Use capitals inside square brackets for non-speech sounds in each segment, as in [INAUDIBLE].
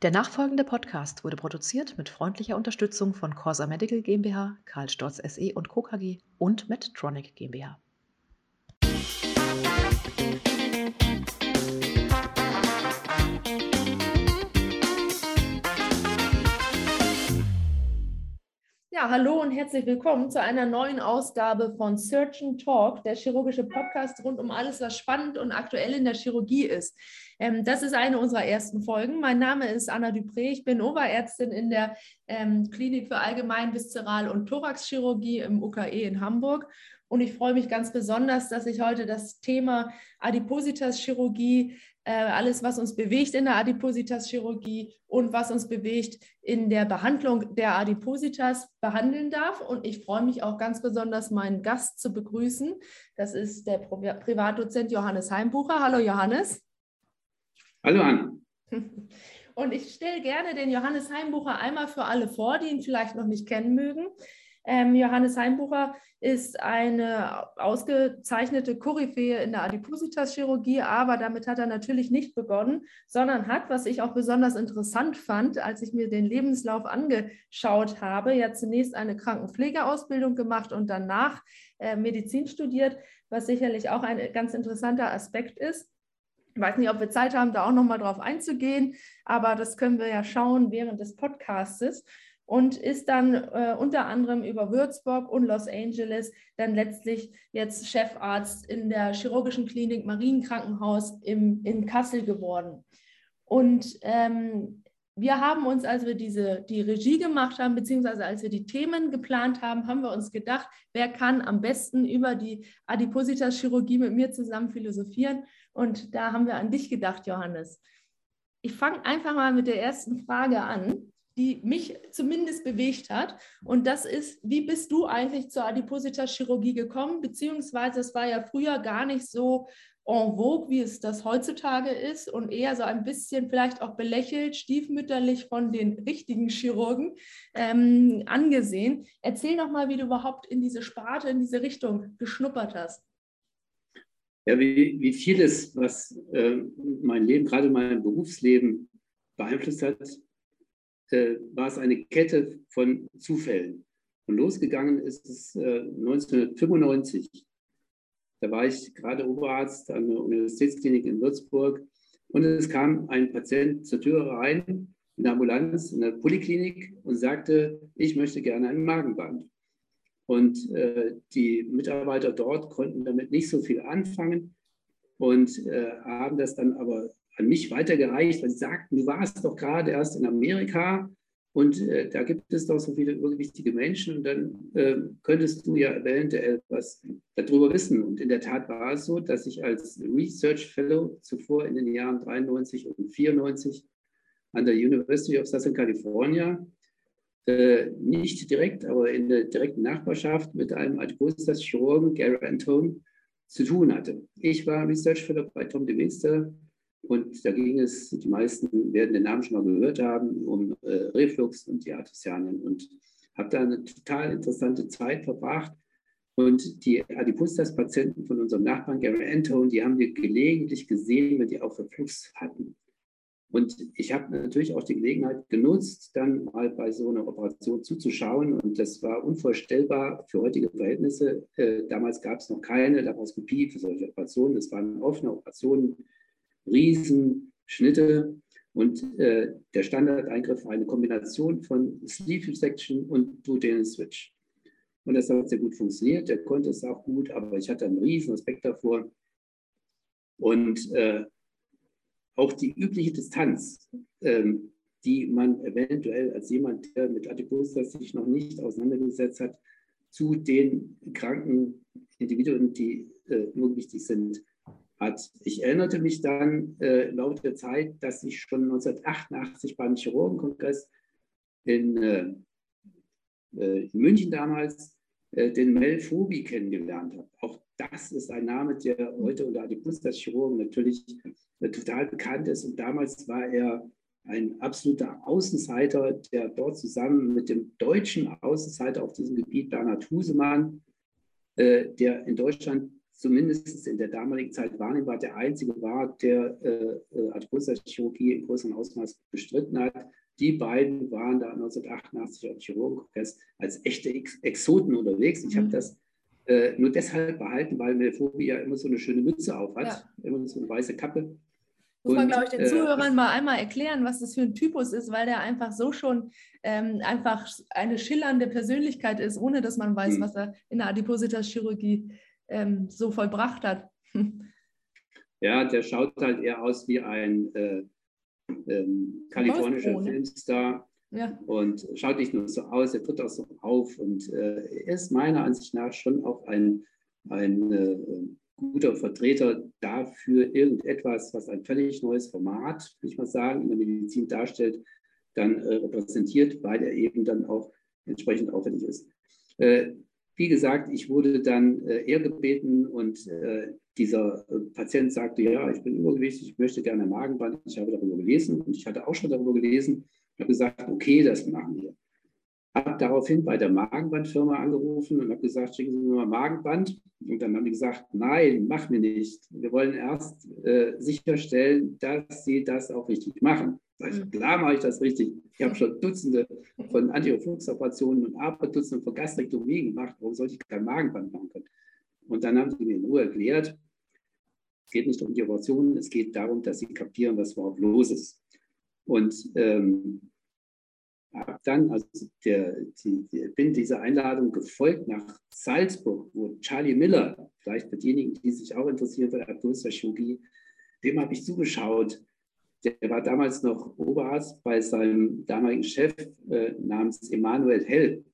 Der nachfolgende Podcast wurde produziert mit freundlicher Unterstützung von Corsa Medical GmbH, Karl Storz SE und Co. KG und Medtronic GmbH. Ja, hallo und herzlich willkommen zu einer neuen Ausgabe von Surgeon Talk, der chirurgische Podcast rund um alles, was spannend und aktuell in der Chirurgie ist. Ähm, das ist eine unserer ersten Folgen. Mein Name ist Anna Dupré. Ich bin Oberärztin in der ähm, Klinik für Allgemein-, Viszeral- und Thoraxchirurgie im UKE in Hamburg. Und ich freue mich ganz besonders, dass ich heute das Thema Adipositas-Chirurgie alles, was uns bewegt in der Adipositas-Chirurgie und was uns bewegt in der Behandlung der Adipositas behandeln darf. Und ich freue mich auch ganz besonders, meinen Gast zu begrüßen. Das ist der Privatdozent Johannes Heimbucher. Hallo Johannes. Hallo Anna. [LAUGHS] Und ich stelle gerne den Johannes Heimbucher einmal für alle vor, die ihn vielleicht noch nicht kennen mögen. Ähm, Johannes Heimbucher ist eine ausgezeichnete Koryphäe in der Adipositas-Chirurgie, aber damit hat er natürlich nicht begonnen, sondern hat, was ich auch besonders interessant fand, als ich mir den Lebenslauf angeschaut habe, ja zunächst eine Krankenpflegeausbildung gemacht und danach äh, Medizin studiert, was sicherlich auch ein ganz interessanter Aspekt ist. Ich weiß nicht, ob wir Zeit haben, da auch nochmal drauf einzugehen, aber das können wir ja schauen während des Podcastes und ist dann äh, unter anderem über Würzburg und Los Angeles dann letztlich jetzt Chefarzt in der chirurgischen Klinik Marienkrankenhaus im, in Kassel geworden. Und ähm, wir haben uns, als wir diese, die Regie gemacht haben, beziehungsweise als wir die Themen geplant haben, haben wir uns gedacht, wer kann am besten über die Adipositas-Chirurgie mit mir zusammen philosophieren. Und da haben wir an dich gedacht, Johannes. Ich fange einfach mal mit der ersten Frage an die mich zumindest bewegt hat. Und das ist, wie bist du eigentlich zur Adipositas-Chirurgie gekommen? Beziehungsweise es war ja früher gar nicht so en vogue, wie es das heutzutage ist und eher so ein bisschen vielleicht auch belächelt, stiefmütterlich von den richtigen Chirurgen ähm, angesehen. Erzähl doch mal, wie du überhaupt in diese Sparte, in diese Richtung geschnuppert hast. Ja, wie, wie vieles, was äh, mein Leben, gerade mein Berufsleben beeinflusst hat, äh, war es eine Kette von Zufällen. Und losgegangen ist es äh, 1995. Da war ich gerade Oberarzt an der Universitätsklinik in Würzburg und es kam ein Patient zur Tür rein in der Ambulanz, in der Poliklinik und sagte, ich möchte gerne ein Magenband. Und äh, die Mitarbeiter dort konnten damit nicht so viel anfangen und äh, haben das dann aber an mich weitergereicht, weil sie sagten, du warst doch gerade erst in Amerika und äh, da gibt es doch so viele wichtige Menschen und dann äh, könntest du ja eventuell was darüber wissen. Und in der Tat war es so, dass ich als Research Fellow zuvor in den Jahren 93 und 94 an der University of Southern California äh, nicht direkt, aber in der direkten Nachbarschaft mit einem Adipositas-Chirurgen, Gary Antone, zu tun hatte. Ich war Research Fellow bei Tom DeWinster und da ging es, die meisten werden den Namen schon mal gehört haben, um äh, Reflux und die Artesianien. Und habe da eine total interessante Zeit verbracht. Und die Adipositas-Patienten von unserem Nachbarn Gary Antone, die haben wir gelegentlich gesehen, wenn die auch Reflux hatten. Und ich habe natürlich auch die Gelegenheit genutzt, dann mal bei so einer Operation zuzuschauen. Und das war unvorstellbar für heutige Verhältnisse. Äh, damals gab es noch keine Laparoskopie für solche Operationen. Es waren offene Operationen Riesenschnitte. Und äh, der Standardeingriff eine Kombination von Sleeve Section und Duodenal Switch. Und das hat sehr gut funktioniert. Der konnte es auch gut, aber ich hatte einen riesen Respekt davor. Und äh, auch die übliche Distanz, ähm, die man eventuell als jemand, der mit Adipositas sich noch nicht auseinandergesetzt hat, zu den kranken Individuen, die äh, nur wichtig sind, hat. Ich erinnerte mich dann äh, laut der Zeit, dass ich schon 1988 beim Chirurgenkongress in, äh, äh, in München damals äh, den Mel Phobi kennengelernt habe. Auch das ist ein Name, der heute unter Adipositas-Chirurgen natürlich äh, total bekannt ist. Und damals war er ein absoluter Außenseiter, der dort zusammen mit dem deutschen Außenseiter auf diesem Gebiet, Bernhard Husemann, äh, der in Deutschland zumindest in der damaligen Zeit wahrnehmbar der einzige war, der äh, äh Arthrose-Chirurgie in größerem Ausmaß bestritten hat. Die beiden waren da 1988 auf Chirurgenkongress als echte Ex Exoten unterwegs. Ich mhm. habe das äh, nur deshalb behalten, weil Melfobi ja immer so eine schöne Mütze auf hat, ja. immer so eine weiße Kappe. Muss man, glaube ich, den äh, Zuhörern mal einmal erklären, was das für ein Typus ist, weil der einfach so schon ähm, einfach eine schillernde Persönlichkeit ist, ohne dass man weiß, hm. was er in der Adipositas-Chirurgie ähm, so vollbracht hat. [LAUGHS] Ja, der schaut halt eher aus wie ein äh, ähm, kalifornischer Filmstar. Ja. Und schaut nicht nur so aus, er tritt auch so auf und äh, er ist meiner Ansicht nach schon auch ein, ein äh, guter Vertreter dafür, irgendetwas, was ein völlig neues Format, will ich mal sagen, in der Medizin darstellt, dann äh, repräsentiert, weil er eben dann auch entsprechend aufwendig ist. Wie gesagt, ich wurde dann äh, eher gebeten und äh, dieser äh, Patient sagte, ja, ich bin übergewichtig, ich möchte gerne Magenband. Ich habe darüber gelesen und ich hatte auch schon darüber gelesen. Ich habe gesagt, okay, das machen wir habe daraufhin bei der Magenbandfirma angerufen und habe gesagt, schicken Sie mir mal Magenband. Und dann haben die gesagt, nein, mach mir nicht. Wir wollen erst äh, sicherstellen, dass Sie das auch richtig machen. Ich, klar mache ich das richtig. Ich habe schon Dutzende von Antirefluxoperationen und aber Dutzende von Gastrektomie gemacht. Warum sollte ich kein Magenband machen können? Und dann haben sie mir in Ruhe erklärt, es geht nicht um die Operationen, es geht darum, dass sie kapieren, was überhaupt los ist. Und ähm, habe dann, also der, die, die, bin dieser Einladung gefolgt nach Salzburg, wo Charlie Miller, vielleicht für diejenigen, die sich auch interessieren für Abdullah-Chirurgie, dem habe ich zugeschaut. Der war damals noch Oberarzt bei seinem damaligen Chef äh, namens Emanuel Hell.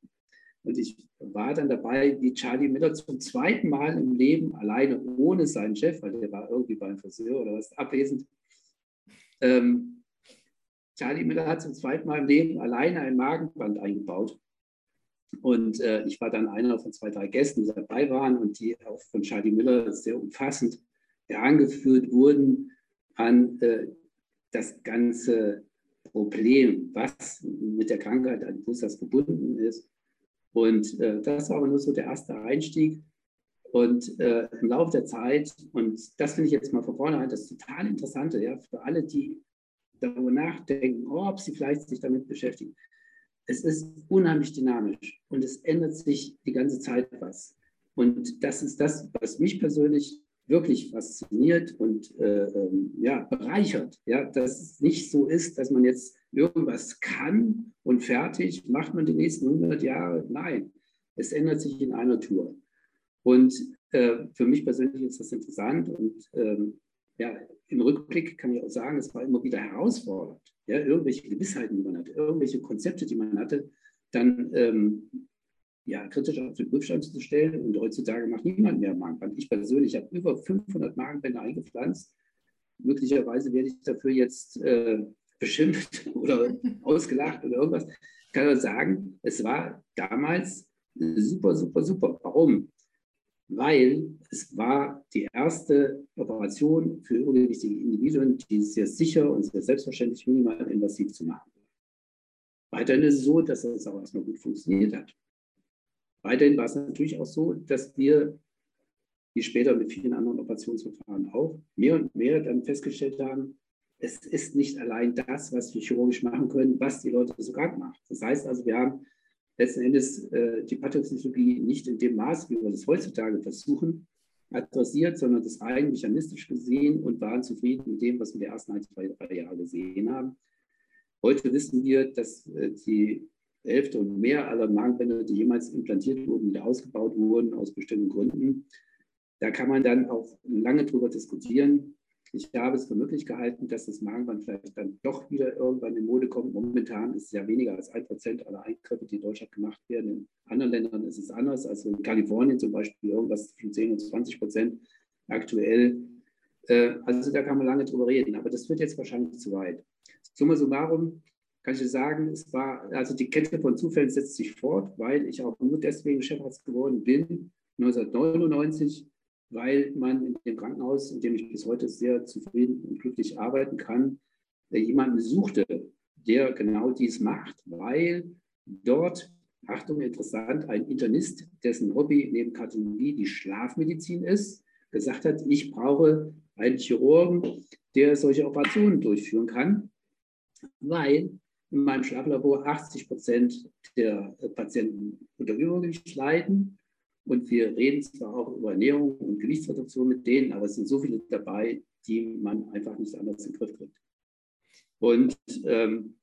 Und ich war dann dabei, wie Charlie Miller zum zweiten Mal im Leben alleine ohne seinen Chef, weil der war irgendwie beim Friseur oder was abwesend, ähm, Charlie Miller hat zum zweiten Mal im Leben alleine ein Magenband eingebaut. Und äh, ich war dann einer von zwei, drei Gästen, die dabei waren und die auch von Charlie Miller sehr umfassend herangeführt wurden an äh, das ganze Problem, was mit der Krankheit an Brustas verbunden ist. Und äh, das war aber nur so der erste Einstieg. Und äh, im Laufe der Zeit, und das finde ich jetzt mal von vornherein das total Interessante, ja, für alle, die darüber nachdenken, ob sie vielleicht sich damit beschäftigen. Es ist unheimlich dynamisch und es ändert sich die ganze Zeit was. Und das ist das, was mich persönlich wirklich fasziniert und äh, ähm, ja, bereichert. Ja, dass es nicht so ist, dass man jetzt irgendwas kann und fertig macht man die nächsten 100 Jahre. Nein, es ändert sich in einer Tour. Und äh, für mich persönlich ist das interessant und ähm, ja, im Rückblick kann ich auch sagen, es war immer wieder herausfordernd. Ja, irgendwelche Gewissheiten, die man hatte, irgendwelche Konzepte, die man hatte, dann ähm, ja, kritisch auf den Prüfstand zu stellen. Und heutzutage macht niemand mehr Magenband. Ich persönlich habe über 500 Magenbänder eingepflanzt. Möglicherweise werde ich dafür jetzt äh, beschimpft [LAUGHS] oder ausgelacht oder irgendwas. Ich kann nur sagen, es war damals super, super, super. Warum? weil es war die erste Operation für übergewichtige Individuen, die sehr sicher und sehr selbstverständlich minimal invasiv zu machen. Weiterhin ist es so, dass es auch erstmal gut funktioniert hat. Weiterhin war es natürlich auch so, dass wir, wie später mit vielen anderen Operationsverfahren auch, mehr und mehr dann festgestellt haben, es ist nicht allein das, was wir chirurgisch machen können, was die Leute sogar machen. Das heißt also, wir haben letzten Endes äh, die Pathophysiologie nicht in dem Maß, wie wir das heutzutage versuchen, adressiert, sondern das rein mechanistisch gesehen und waren zufrieden mit dem, was wir die ersten ein, zwei, drei Jahre gesehen haben. Heute wissen wir, dass äh, die Hälfte und mehr aller Magenbänder, die jemals implantiert wurden, wieder ausgebaut wurden aus bestimmten Gründen. Da kann man dann auch lange drüber diskutieren. Ich habe es für möglich gehalten, dass das Magenband vielleicht dann doch wieder irgendwann in Mode kommt. Momentan ist es ja weniger als ein Prozent aller Eingriffe, die in Deutschland gemacht werden. In anderen Ländern ist es anders. Also in Kalifornien zum Beispiel irgendwas zwischen 10 und 20 Prozent aktuell. Äh, also da kann man lange drüber reden, aber das wird jetzt wahrscheinlich zu weit. Summa summarum kann ich sagen, es war, also die Kette von Zufällen setzt sich fort, weil ich auch nur deswegen Chefarzt geworden bin, 1999 weil man in dem Krankenhaus, in dem ich bis heute sehr zufrieden und glücklich arbeiten kann, jemanden suchte, der genau dies macht, weil dort, Achtung, interessant, ein Internist, dessen Hobby neben Kardiologie die Schlafmedizin ist gesagt hat, ich brauche einen Chirurgen, der solche Operationen durchführen kann, weil in meinem Schlaflabor 80 Prozent der Patienten unter Übergewicht leiden. Und wir reden zwar auch über Ernährung und Gewichtsreduktion mit denen, aber es sind so viele dabei, die man einfach nicht anders in den Griff kriegt. Und ähm,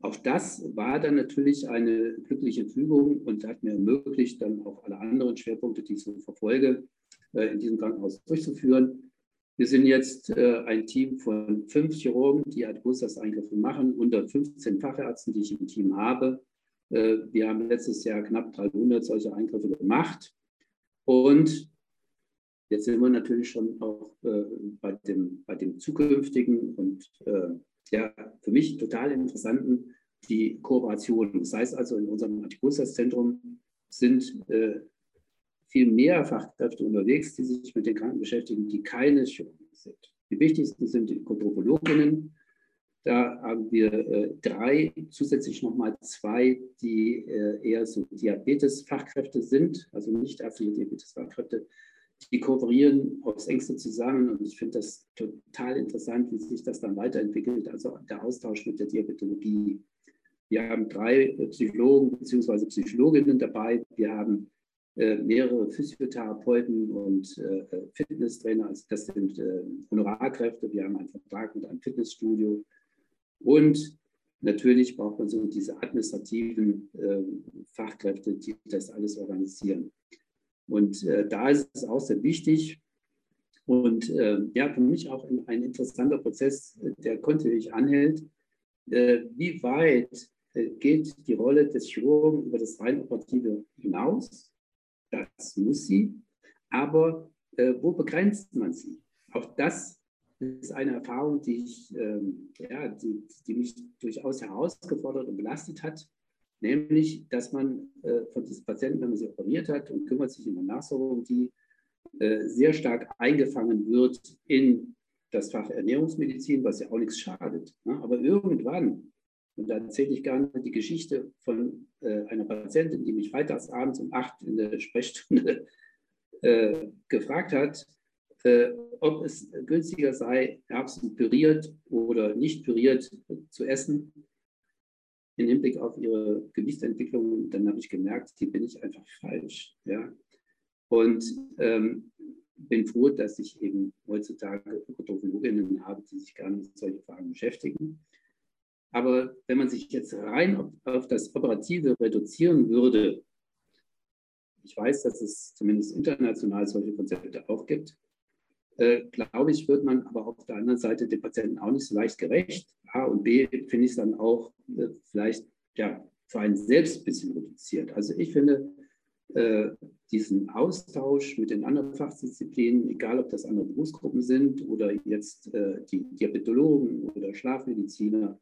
auch das war dann natürlich eine glückliche Fügung und hat mir ermöglicht, dann auch alle anderen Schwerpunkte, die ich so verfolge, äh, in diesem Krankenhaus durchzuführen. Wir sind jetzt äh, ein Team von fünf Chirurgen, die Adipose-Eingriffe machen, unter 15 Fachärzten, die ich im Team habe. Äh, wir haben letztes Jahr knapp 300 solche Eingriffe gemacht. Und jetzt sind wir natürlich schon auch bei, dem, bei dem zukünftigen und ja, für mich total interessanten die Kooperation. Das heißt also, in unserem Antikulturzentrum sind äh, viel mehr Fachkräfte unterwegs, die sich mit den Kranken beschäftigen, die keine Chirurgen sind. Die wichtigsten sind die Kontropologinnen. Da haben wir äh, drei, zusätzlich nochmal zwei, die äh, eher so Diabetes-Fachkräfte sind, also nicht ärztliche Diabetes-Fachkräfte, die kooperieren aufs engste zusammen und ich finde das total interessant, wie sich das dann weiterentwickelt, also der Austausch mit der Diabetologie. Wir haben drei Psychologen bzw. Psychologinnen dabei. Wir haben mehrere Physiotherapeuten und äh, Fitnesstrainer. Also das sind äh, Honorarkräfte. Wir haben einen Vertrag mit einem Fitnessstudio. Und natürlich braucht man so diese administrativen äh, Fachkräfte, die das alles organisieren. Und äh, da ist es auch sehr wichtig. Und äh, ja, für mich auch ein interessanter Prozess, der kontinuierlich anhält. Äh, wie weit äh, geht die Rolle des Chirurgen über das rein operative hinaus? Das muss sie. Aber äh, wo begrenzt man sie? Auch das ist eine Erfahrung, die, ich, ähm, ja, die, die mich durchaus herausgefordert und belastet hat nämlich, dass man äh, von diesen Patienten, wenn man sie operiert hat und kümmert sich in der Nachsorgung, die äh, sehr stark eingefangen wird in das Fach Ernährungsmedizin, was ja auch nichts schadet. Ne? Aber irgendwann, und da erzähle ich gerne die Geschichte von äh, einer Patientin, die mich freitags abends um acht in der Sprechstunde [LAUGHS] äh, gefragt hat, äh, ob es günstiger sei, Erbsen püriert oder nicht püriert zu essen im Hinblick auf ihre Gewichtsentwicklung, dann habe ich gemerkt, die bin ich einfach falsch. Ja? Und ähm, bin froh, dass ich eben heutzutage Ökotrophologinnen habe, die sich gerne mit solchen Fragen beschäftigen. Aber wenn man sich jetzt rein auf, das Operative reduzieren würde, ich weiß, dass es zumindest international solche Konzepte auch gibt, äh, glaube ich, wird man aber auf der anderen Seite den Patienten auch nicht so leicht gerecht. A und B finde ich es dann auch äh, vielleicht ja, für einen selbst ein bisschen reduziert. Also ich finde äh, diesen Austausch mit den anderen Fachdisziplinen, egal ob das andere Berufsgruppen sind oder jetzt äh, die Diabetologen oder Schlafmediziner,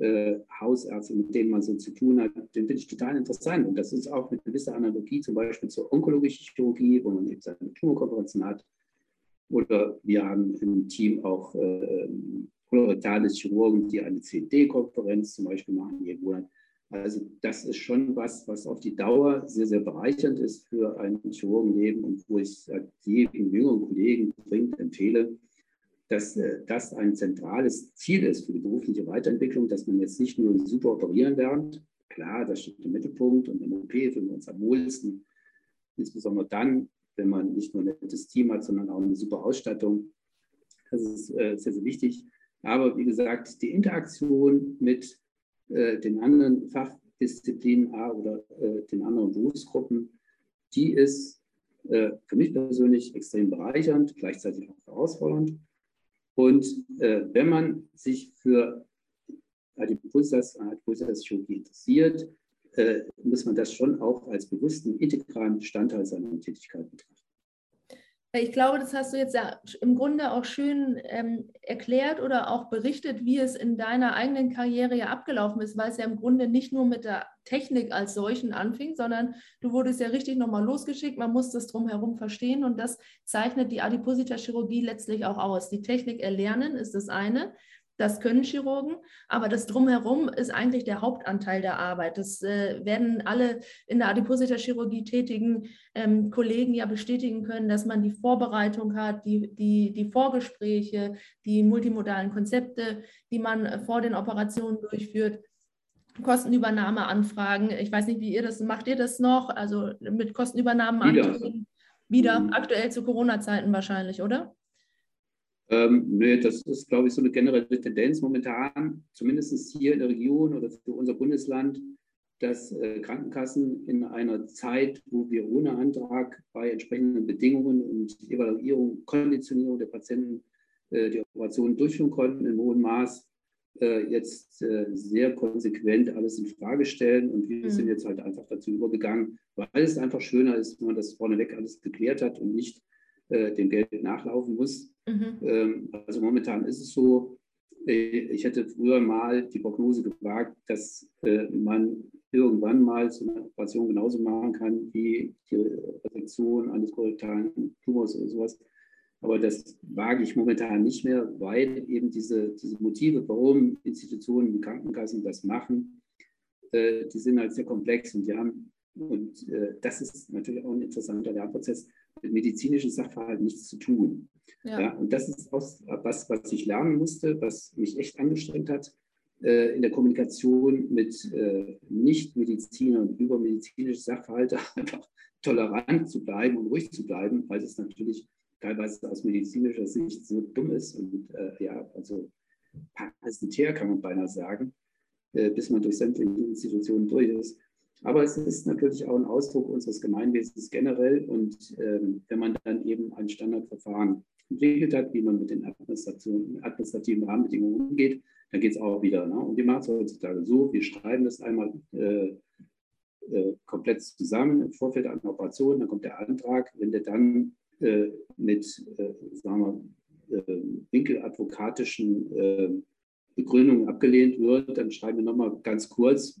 äh, Hausärzte, mit denen man so zu tun hat, den finde ich total interessant. Und das ist auch eine gewisse Analogie zum Beispiel zur onkologischen Chirurgie, wo man eben seine Tumorkonferenzen hat. Oder wir haben im Team auch äh, Chirurgen, die eine CD-Konferenz zum Beispiel machen jeden Monat. Also das ist schon was, was auf die Dauer sehr, sehr bereichernd ist für ein Chirurgenleben und wo ich jedem jüngeren Kollegen dringend empfehle, dass äh, das ein zentrales Ziel ist für die berufliche Weiterentwicklung, dass man jetzt nicht nur super operieren lernt. Klar, das steht im Mittelpunkt und im OP fühlen wir uns am wohlsten. Insbesondere dann, wenn man nicht nur ein nettes Team hat, sondern auch eine super Ausstattung. Das ist äh, sehr, sehr wichtig. Aber wie gesagt, die Interaktion mit äh, den anderen Fachdisziplinen oder den anderen Berufsgruppen, die ist für mich persönlich extrem bereichernd, gleichzeitig auch herausfordernd. Und äh, wenn man sich für Adipulsas-Chirurgie interessiert, äh, muss man das schon auch als bewussten integralen Bestandteil seiner Tätigkeit betrachten. Ich glaube, das hast du jetzt ja im Grunde auch schön ähm, erklärt oder auch berichtet, wie es in deiner eigenen Karriere ja abgelaufen ist, weil es ja im Grunde nicht nur mit der Technik als solchen anfing, sondern du wurdest ja richtig nochmal losgeschickt, man muss das drumherum verstehen und das zeichnet die Adipositas-Chirurgie letztlich auch aus. Die Technik erlernen ist das eine, Das können Chirurgen, aber das Drumherum ist eigentlich der Hauptanteil der Arbeit. Das äh, werden alle in der Adipositas-Chirurgie tätigen ähm, Kollegen ja bestätigen können, dass man die Vorbereitung hat, die, die, die Vorgespräche, die multimodalen Konzepte, die man vor den Operationen durchführt. Kostenübernahmeanfragen. Ich weiß nicht, wie ihr das macht. Ihr das noch? Also mit Kostenübernahmen wieder, wieder mhm. aktuell zu Corona-Zeiten wahrscheinlich, oder? Ähm, nee, das ist, glaube ich, so eine generelle Tendenz momentan, zumindest hier in der Region oder für unser Bundesland, dass äh, Krankenkassen in einer Zeit, wo wir ohne Antrag bei entsprechenden Bedingungen und Evaluierung, Konditionierung der Patienten äh, die Operationen durchführen konnten im hohen Maß, äh, jetzt äh, sehr konsequent alles in Frage stellen. Und wir mhm. sind jetzt halt einfach dazu übergegangen, weil es einfach schöner ist, wenn man das vorneweg alles geklärt hat und nicht äh, dem Geld nachlaufen muss. Mhm. Ähm, also momentan ist es so, äh, ich hätte früher mal die Prognose gewagt, dass äh, man irgendwann mal so eine Operation genauso machen kann wie die Resektion eines kolorektalen Tumors oder sowas. Aber das wage ich momentan nicht mehr, weil eben diese, diese Motive, warum Institutionen wie Krankenkassen das machen, äh, die sind halt sehr komplex und die haben, und äh, das ist natürlich auch ein interessanter Lernprozess, mit medizinischen Sachverhalten nichts zu tun. Ja. ja. und das ist auch was, was ich lernen musste, was mich echt angestrengt hat, äh, in der Kommunikation mit äh, Nicht-Medizinern über medizinische Sachverhalte [LAUGHS] einfach tolerant zu bleiben und ruhig zu bleiben, weil es natürlich teilweise aus medizinischer Sicht so dumm ist und äh, ja, also parasitär kann man beinahe sagen, äh, bis man durch sämtliche Institutionen durch ist. Aber es ist natürlich auch ein Ausdruck unseres Gemeinwesens generell. Und ähm, wenn man dann eben ein Standardverfahren entwickelt hat, wie man mit den administrativen Rahmenbedingungen umgeht, dann geht es auch wieder. Ne? Und wir machen es heutzutage so, wir schreiben das einmal äh, äh, komplett zusammen im Vorfeld einer Operation, dann kommt der Antrag, wenn der dann äh, mit, äh, sagen wir, äh, winkeladvokatischen äh, Begründungen abgelehnt wird, dann schreiben wir nochmal ganz kurz,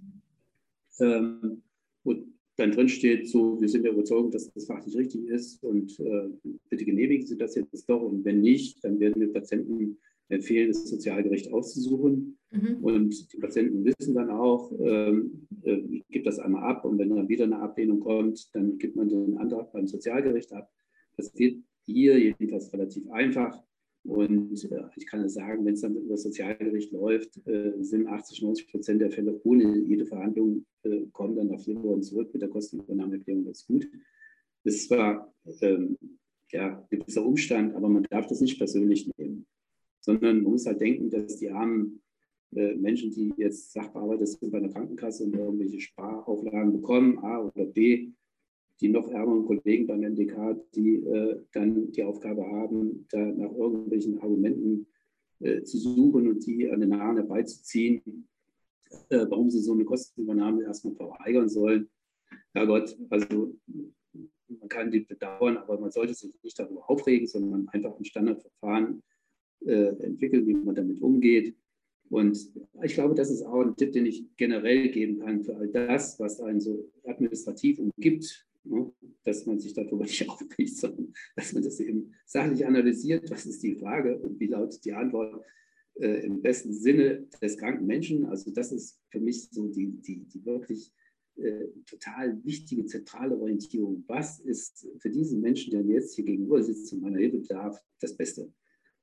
ähm, und dann drin steht, so, wir sind der Überzeugung, dass das fachlich richtig ist und äh, bitte genehmigen Sie das jetzt doch. Und wenn nicht, dann werden wir Patienten empfehlen, das Sozialgericht auszusuchen. Mhm. Und die Patienten wissen dann auch, ähm, äh, ich gebe das einmal ab und wenn dann wieder eine Ablehnung kommt, dann gibt man den Antrag beim Sozialgericht ab. Das geht hier jedenfalls relativ einfach. Und äh, ich kann sagen, wenn es dann über das Sozialgericht läuft, äh, sind 80, 90 Prozent der Fälle ohne jede Verhandlung, äh, kommen dann nach vier Wochen zurück mit der Kostenübernahmeerklärung. Das ist gut. Das ist zwar ähm, ja, ein gewisser Umstand, aber man darf das nicht persönlich nehmen, sondern man muss halt denken, dass die armen äh, Menschen, die jetzt Sachbearbeiter sind bei einer Krankenkasse und irgendwelche Sparauflagen bekommen, A oder B, die noch ärmeren Kollegen beim NDK, die äh, dann die Aufgabe haben, da nach irgendwelchen Argumenten äh, zu suchen und die an den Haaren herbeizuziehen, äh, warum sie so eine Kostenübernahme erstmal verweigern sollen. Herrgott, also man kann die bedauern, aber man sollte sich nicht darüber aufregen, sondern einfach ein Standardverfahren äh, entwickeln, wie man damit umgeht. Und ich glaube, das ist auch ein Tipp, den ich generell geben kann für all das, was einen so administrativ umgibt, Ne? dass man sich darüber nicht [LAUGHS] aufregt, sondern dass man das eben sachlich analysiert. Was ist die Frage und wie lautet die Antwort äh, im besten Sinne des kranken Menschen? Also, das ist für mich so die, die, die wirklich äh, total wichtige zentrale Orientierung. Was ist für diesen Menschen, der jetzt hier gegenüber sitzt und meiner Hilfe bedarf, das Beste?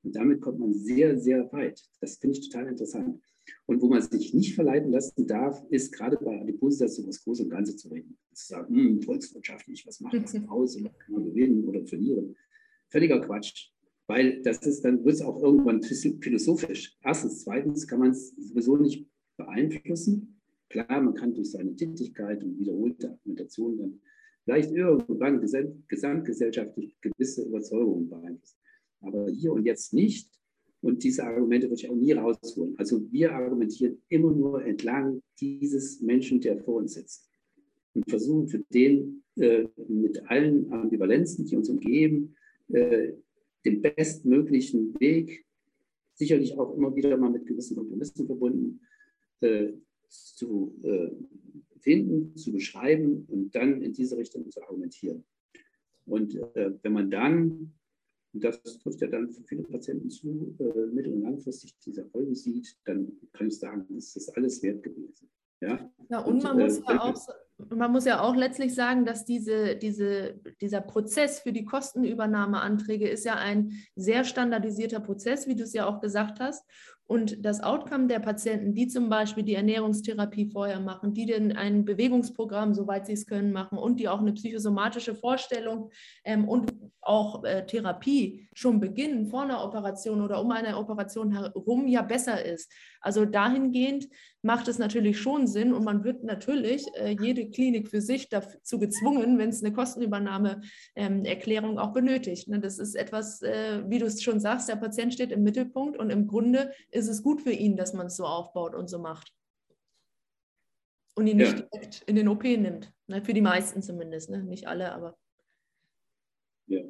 Und damit kommt man sehr, sehr weit. Das finde ich total interessant. Und wo man sich nicht verleiten lassen darf, ist gerade bei Adipositas so das Große und Ganze zu reden. Zu sagen, hm, volkswirtschaftlich, was macht das [LAUGHS] aus und kann man gewinnen oder verlieren. Völliger Quatsch. Weil das ist, dann wird es auch irgendwann philosophisch. Erstens, zweitens kann man es sowieso nicht beeinflussen. Klar, man kann durch seine Tätigkeit und wiederholte Argumentation dann vielleicht irgendwann gesamtgesellschaftlich gewisse Überzeugungen beeinflussen. Aber hier und jetzt nicht. Und diese Argumente würde ich auch nie rausholen. Also wir argumentieren immer nur entlang dieses Menschen, der vor uns sitzt. Und versuchen für den äh, mit allen Ambivalenzen, die uns umgeben, äh, den bestmöglichen Weg, sicherlich auch immer wieder mal mit gewissen Kompromissen verbunden, äh, zu äh, finden, zu beschreiben und dann in diese Richtung zu argumentieren. Und äh, wenn man dann und das trifft ja dann für viele Patienten zu, äh, mittel- und langfristig diese Erfolge sieht, dann kann ich sagen, ist das alles wert gewesen. Ja, ja und, und man, muss ja auch, man muss ja auch letztlich sagen, dass diese, diese, dieser Prozess für die Kostenübernahmeanträge ist ja ein sehr standardisierter Prozess, wie du es ja auch gesagt hast. Und das Outcome der Patienten, die zum Beispiel die Ernährungstherapie vorher machen, die denn ein Bewegungsprogramm, soweit sie es können, machen und die auch eine psychosomatische Vorstellung ähm, und auch äh, Therapie schon beginnen vor einer Operation oder um eine Operation herum ja besser ist. Also dahingehend macht es natürlich schon Sinn und man wird natürlich äh, jede Klinik für sich dazu gezwungen, wenn es eine Kostenübernahmeerklärung ähm, auch benötigt. Ne? Das ist etwas, äh, wie du es schon sagst, der Patient steht im Mittelpunkt und im Grunde ist es gut für ihn, dass man es so aufbaut und so macht. Und ihn nicht ja. direkt in den OP nimmt. Ne? Für die meisten zumindest, ne? nicht alle, aber. Ja.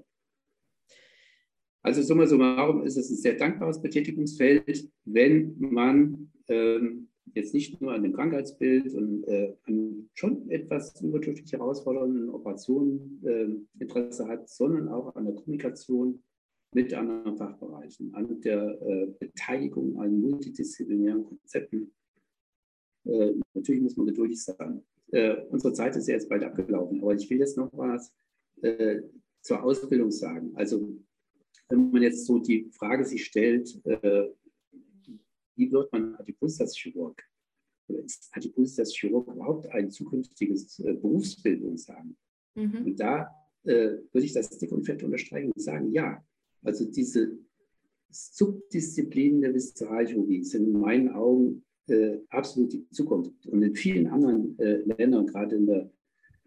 Also summa summarum ist es ein sehr dankbares Betätigungsfeld, wenn man ähm, jetzt nicht nur an dem Krankheitsbild und äh, an schon etwas überdurchschnittlich herausfordernden Operationen äh, Interesse hat, sondern auch an der Kommunikation mit anderen Fachbereichen, an der äh, Beteiligung an multidisziplinären Konzepten. Äh, natürlich muss man geduldig sein. Äh, unsere Zeit ist jetzt bald abgelaufen, aber ich will jetzt noch was äh, zur Ausbildung sagen. Also wenn man jetzt so die Frage sich stellt, wie wird man Adipositas-Chirurg? Oder ist Adipositas-Chirurg überhaupt ein zukünftiges äh, Berufsbild sagen? Mhm. Und da würde ich das dick und fett unterstreichen und sagen, ja, also diese Subdisziplinen der Viszeralchirurgie sind in meinen Augen äh, absolut die Zukunft. Und in vielen anderen äh, Ländern, gerade in der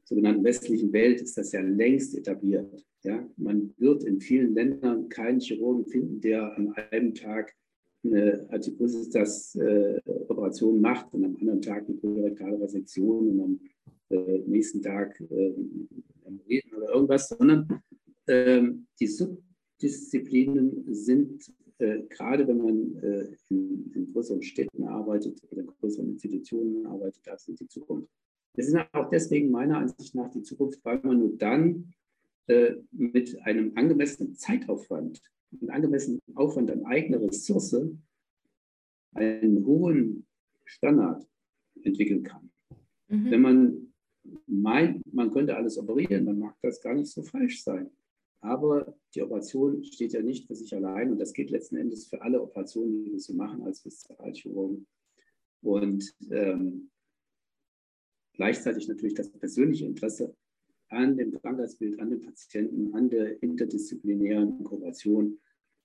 sogenannten westlichen Welt, ist das ja längst etabliert. Ja? Man wird in vielen Ländern keinen Chirurgen finden, der an einem Tag eine Adipositas-Operation äh, macht und am anderen Tag eine kolorektale Resektion und am äh, nächsten Tag äh, oder irgendwas, sondern ähm, die Sub Disziplinen sind, äh, gerade wenn man äh, in, in, größeren Städten arbeitet oder in größeren Institutionen arbeitet, das sind die Zukunft. Das ist auch deswegen meiner Ansicht nach die Zukunft, weil man nur dann äh, mit einem angemessenen Zeitaufwand, einem angemessenen Aufwand an eigener Ressource einen hohen Standard entwickeln kann. Mhm. Wenn man meint, man könnte alles operieren, dann mag das gar nicht so falsch sein. Aber die Operation steht ja nicht für sich allein und das geht letzten Endes für alle Operationen, die wir so machen als Viszeralchirurgen. Und ähm, gleichzeitig natürlich das persönliche Interesse an dem Krankheitsbild, an den Patienten, an der interdisziplinären Kooperation.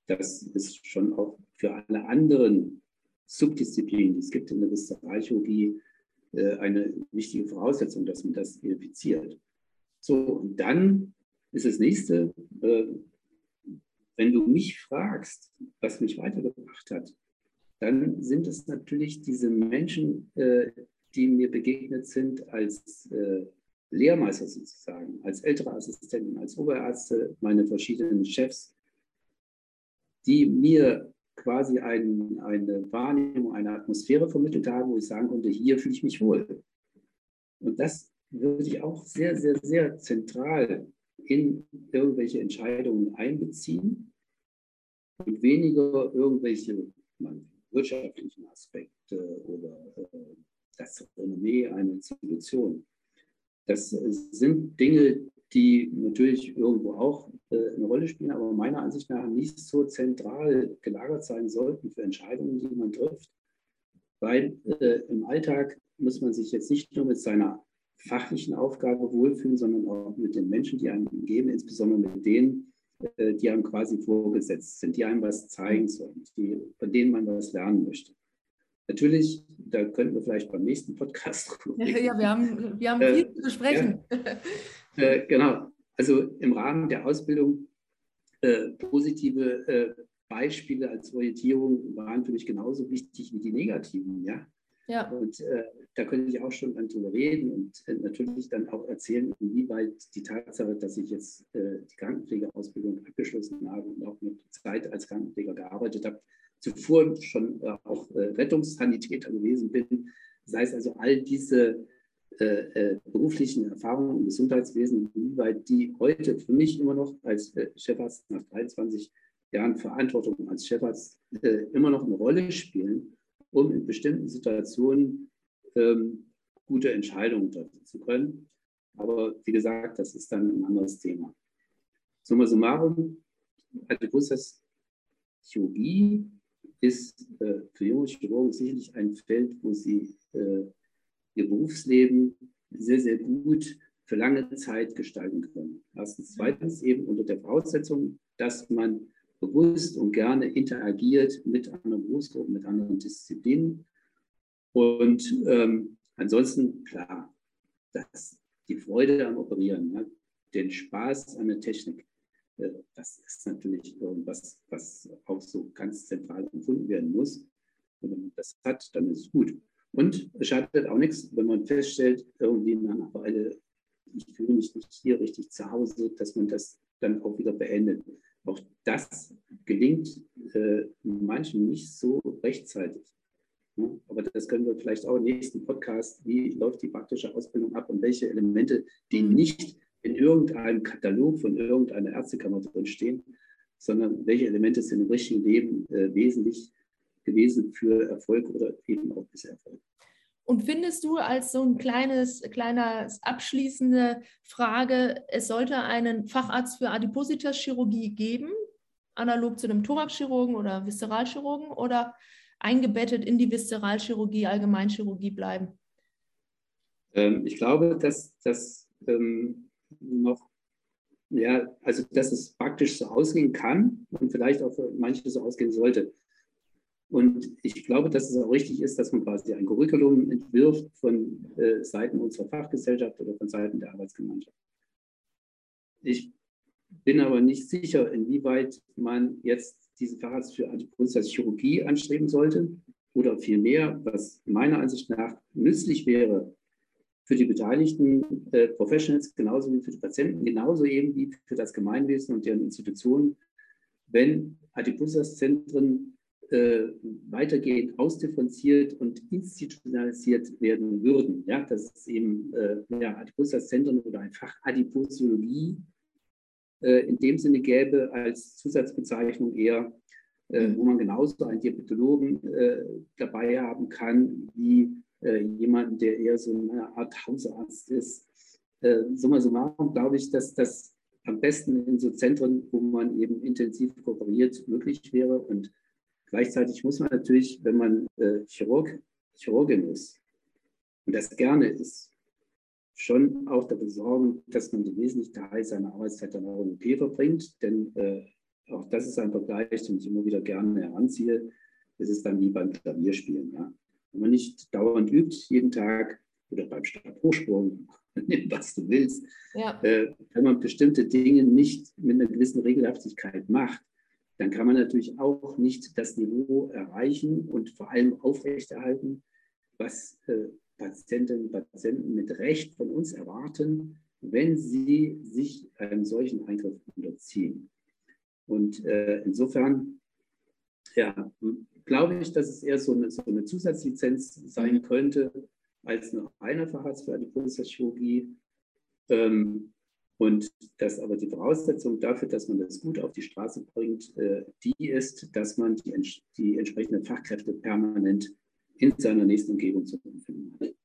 Das ist schon auch für alle anderen Subdisziplinen, die es gibt in der Viszeralchirurgie, äh, eine wichtige Voraussetzung, dass man das identifiziert. So, und dann ist das nächste, äh, wenn du mich fragst, was mich weitergebracht hat, dann sind es natürlich diese Menschen, äh, die mir begegnet sind als Lehrmeister sozusagen, als ältere Assistenten, als Oberärzte, meine verschiedenen Chefs, die mir quasi ein, eine Wahrnehmung, eine Atmosphäre vermittelt haben, wo ich sagen konnte, hier fühle ich mich wohl. Und das würde ich auch sehr, sehr, sehr zentral in irgendwelche Entscheidungen einbeziehen und weniger irgendwelche man, wirtschaftlichen Aspekte oder äh, das Renommee einer Institution. Das sind Dinge, die natürlich irgendwo auch äh, eine Rolle spielen, aber meiner Ansicht nach nicht so zentral gelagert sein sollten für Entscheidungen, die man trifft. Weil äh, im Alltag muss man sich jetzt nicht nur mit seiner fachlichen Aufgabe wohlfühlen, sondern auch mit den Menschen, die einem umgeben, insbesondere mit denen, äh, die einem quasi vorgesetzt sind, die einem was zeigen sollen, die, von denen man was lernen möchte. Natürlich, da könnten wir vielleicht beim nächsten Podcast [LAUGHS] Ja, ja wir haben, wir haben äh, viel zu besprechen. Ja, [LAUGHS] äh, genau. Also im Rahmen der Ausbildung äh, positive äh, Beispiele als Orientierung waren für mich genauso wichtig wie die negativen. Ja? Ja. Und äh, da könnte ich auch schon dann drüber reden und natürlich dann auch erzählen, inwieweit die Tatsache, dass ich jetzt die Krankenpflegeausbildung abgeschlossen habe und auch mit Zeit als Krankenpfleger gearbeitet habe, zuvor schon äh, auch äh, Rettungssanitäter gewesen bin. Das heißt also, all diese äh, äh, beruflichen Erfahrungen im Gesundheitswesen, inwieweit die heute für mich immer noch als äh, Chefarzt nach 23 Jahren Verantwortung als Chefarzt äh, immer noch eine Rolle spielen, um in bestimmten Situationen ähm, gute Entscheidungen treffen zu können. Aber wie gesagt, das ist dann ein anderes Thema. Summa summarum, Adiposes Chirurgie ist äh, für junge Chirurgen sicherlich ein Feld, wo sie äh, ihr Berufsleben sehr, sehr gut für lange Zeit gestalten können. Erstens. Zweitens eben unter der Voraussetzung, dass man bewusst und gerne interagiert mit anderen Berufsgruppen, mit anderen Disziplinen. Und ähm, ansonsten, klar, das, die Freude am Operieren, ne? den Spaß an der Technik, das ist natürlich irgendwas, was auch so ganz zentral empfunden werden muss. Und wenn man das hat, dann ist es gut. Und es schadet auch nichts, wenn man feststellt, irgendwie nach einer Weile, ich fühle mich nicht hier richtig zu Hause, dass man das dann auch wieder beendet. Auch das gelingt äh, manchen nicht so rechtzeitig. Aber das können wir vielleicht auch im nächsten Podcast, wie läuft die praktische Ausbildung ab und welche Elemente, die mhm. nicht in irgendeinem Katalog von irgendeiner Ärztekammer drin stehen, sondern welche Elemente sind im richtigen Leben äh, wesentlich gewesen für Erfolg oder eben auch Misserfolg. Und findest du als so ein kleines, kleines abschließende Frage, es sollte einen Facharzt für Adipositas-Chirurgie geben, analog zu einem Thoraxchirurgen oder Viszeralchirurgen oder eingebettet in die Viszeralchirurgie, Allgemeinchirurgie bleiben? Ähm, ich glaube, dass das ähm, noch, ja, also dass es praktisch so ausgehen kann und vielleicht auch für manche so ausgehen sollte. Und ich glaube, dass es auch richtig ist, dass man quasi ein Curriculum entwirft von äh, Seiten unserer Fachgesellschaft oder von Seiten der Arbeitsgemeinschaft. Ich bin aber nicht sicher, inwieweit man jetzt diesen Facharzt für Chirurgie anstreben sollte oder vielmehr, was meiner Ansicht nach nützlich wäre für die beteiligten äh, Professionals, genauso wie für die Patienten, genauso eben wie für das Gemeinwesen und deren Institutionen, wenn Adipositas-Zentren äh, weitergehend ausdifferenziert und institutionalisiert werden würden. Ja, dass es eben äh, ja, Adipositas-Zentren oder ein Fach Adiposiologie äh, in dem Sinne gäbe als Zusatzbezeichnung eher, äh, wo man genauso einen Diabetologen äh, dabei haben kann, wie äh, jemanden, der eher so eine Art Hausarzt ist. Äh, summa summarum glaube ich, dass das am besten in so Zentren, wo man eben intensiv kooperiert, möglich wäre und Gleichzeitig muss man natürlich, wenn man äh, Chirurg, Chirurgin ist und das gerne ist, schon auch dafür sorgen, dass man den wesentlichen Teil seiner Arbeitszeit dann auch im OP verbringt. Denn äh, auch das ist ein Vergleich, den ich immer wieder gerne heranziehe. Es ist dann wie beim Klavierspielen. Ja? Wenn man nicht dauernd übt, jeden Tag oder beim Stabhochsprung, [LAUGHS] was du willst, ja. äh, wenn man bestimmte Dinge nicht mit einer gewissen Regelhaftigkeit macht, dann kann man natürlich auch nicht das Niveau erreichen und vor allem aufrechterhalten, was äh, Patientinnen und Patienten mit Recht von uns erwarten, wenn sie sich einem solchen Eingriff unterziehen. Und äh, insofern ja, glaube ich, dass es eher so eine, so eine Zusatzlizenz sein könnte als nur eine Facharzt für Adipositas-Chirurgie. Ähm, und dass aber die Voraussetzung dafür, dass man das gut auf die Straße bringt, äh, die ist, dass man die, die entsprechenden Fachkräfte permanent in seiner nächsten Umgebung zu finden hat.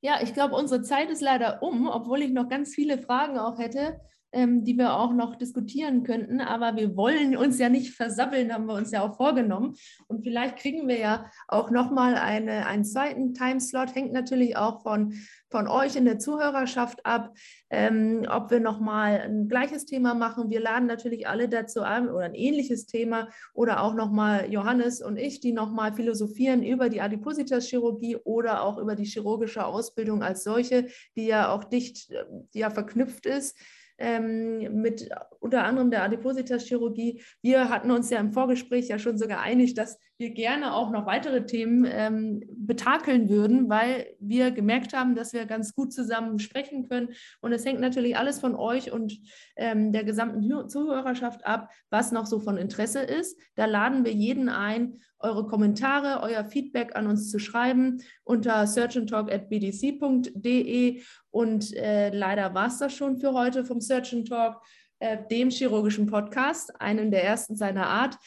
Ja, ich glaube, unsere Zeit ist leider um, obwohl ich noch ganz viele Fragen auch hätte ähm, die wir auch noch diskutieren könnten. Aber wir wollen uns ja nicht versabbeln, haben wir uns ja auch vorgenommen. Und vielleicht kriegen wir ja auch nochmal eine, einen zweiten Timeslot. Hängt natürlich auch von, von euch in der Zuhörerschaft ab, ähm, ob wir nochmal ein gleiches Thema machen. Wir laden natürlich alle dazu ein oder ein ähnliches Thema oder auch nochmal Johannes und ich, die nochmal philosophieren über die Adipositas-Chirurgie oder auch über die chirurgische Ausbildung als solche, die ja auch dicht die ja verknüpft ist ähm, mit unter anderem der Adipositas-Chirurgie. Wir hatten uns ja im Vorgespräch ja schon so geeinigt, dass wir gerne auch noch weitere Themen ähm, betakeln würden, weil wir gemerkt haben, dass wir ganz gut zusammen sprechen können. Und es hängt natürlich alles von euch und ähm, der gesamten Zuhörerschaft ab, was noch so von Interesse ist. Da laden wir jeden ein, eure Kommentare, euer Feedback an uns zu schreiben unter searchandtalk.bdc.de. Und äh, leider war es das schon für heute vom Search and Talk, äh, dem chirurgischen Podcast, einem der ersten seiner Art.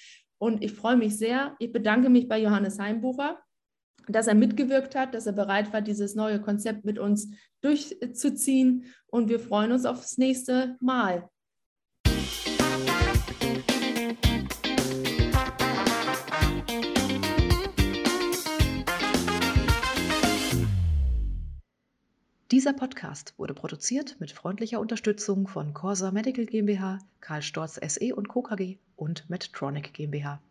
Und ich freue mich sehr. Ich bedanke mich bei Johannes Heimbucher, dass er mitgewirkt hat, dass er bereit war, dieses neue Konzept mit uns durchzuziehen. Und wir freuen uns aufs nächste Mal. Dieser Podcast wurde produziert mit freundlicher Unterstützung von Corsa Medical GmbH, Karl Storz SE und Co. KG und Medtronic GmbH.